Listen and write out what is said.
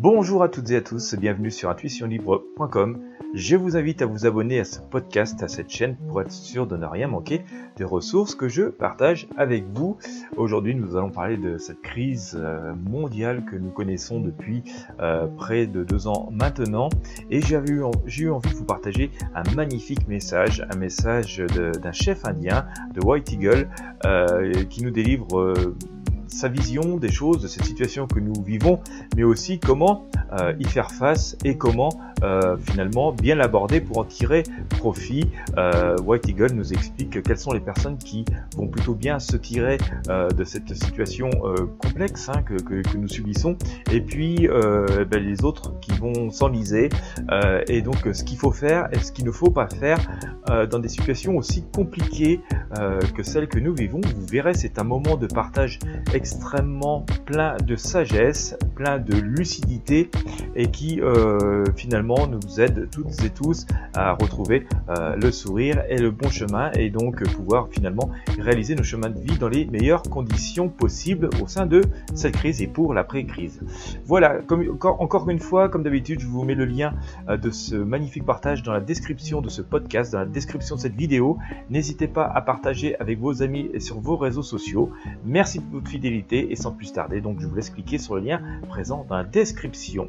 Bonjour à toutes et à tous, bienvenue sur intuitionlibre.com. Je vous invite à vous abonner à ce podcast, à cette chaîne, pour être sûr de ne rien manquer des ressources que je partage avec vous. Aujourd'hui, nous allons parler de cette crise euh, mondiale que nous connaissons depuis euh, près de deux ans maintenant. Et j'ai eu, envie de vous partager un magnifique message, un message d'un chef indien, de White Eagle, euh, qui nous délivre sa vision des choses, de cette situation que nous vivons, mais aussi comment euh, y faire face et comment euh, finalement bien l'aborder pour en tirer profit. Euh, White Eagle nous explique quelles sont les personnes qui vont plutôt bien se tirer de cette situation complexe hein, que, que, nous subissons, et puis ben, les autres qui vont s'enliser, et donc ce qu'il faut faire et ce qu'il ne faut pas faire dans des situations aussi compliquées que celles que nous vivons. Vous verrez, c'est un moment de partage extrêmement plein de sagesse, plein de lucidité et qui euh, finalement nous aide toutes et tous à retrouver euh, le sourire et le bon chemin et donc pouvoir finalement réaliser nos chemins de vie dans les meilleures conditions possibles au sein de cette crise et pour l'après-crise. Voilà, comme, encore, une fois, comme d'habitude, je vous mets le lien euh, de ce magnifique partage dans la description de ce podcast, dans la description de cette vidéo. N'hésitez pas à partager avec vos amis et sur vos réseaux sociaux. Merci de votre et sans plus tarder, donc je vous laisse cliquer sur le lien présent dans la description.